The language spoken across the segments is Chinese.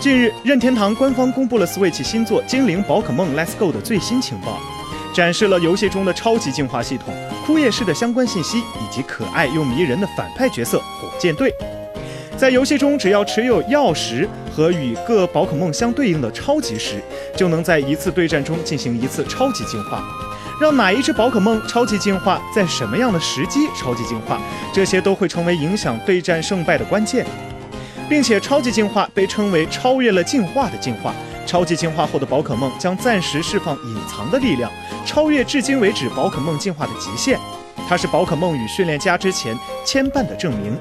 近日，任天堂官方公布了 Switch 新作《精灵宝可梦 Let's Go》的最新情报，展示了游戏中的超级进化系统、枯叶式的相关信息，以及可爱又迷人的反派角色火箭队。在游戏中，只要持有药石和与各宝可梦相对应的超级石，就能在一次对战中进行一次超级进化。让哪一只宝可梦超级进化，在什么样的时机超级进化，这些都会成为影响对战胜败的关键。并且，超级进化被称为超越了进化的进化。超级进化后的宝可梦将暂时释放隐藏的力量，超越至今为止宝可梦进化的极限。它是宝可梦与训练家之前牵绊的证明。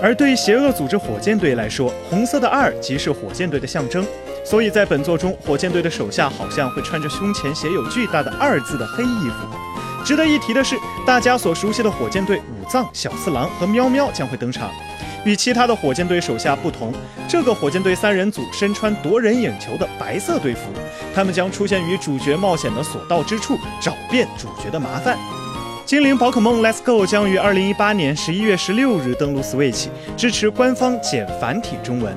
而对邪恶组织火箭队来说，红色的二即是火箭队的象征，所以在本作中，火箭队的手下好像会穿着胸前写有巨大的二字的黑衣服。值得一提的是，大家所熟悉的火箭队武藏、小次郎和喵喵将会登场。与其他的火箭队手下不同，这个火箭队三人组身穿夺人眼球的白色队服，他们将出现于主角冒险的所到之处，找遍主角的麻烦。精灵宝可梦 Let's Go 将于二零一八年十一月十六日登陆 Switch，支持官方简繁体中文。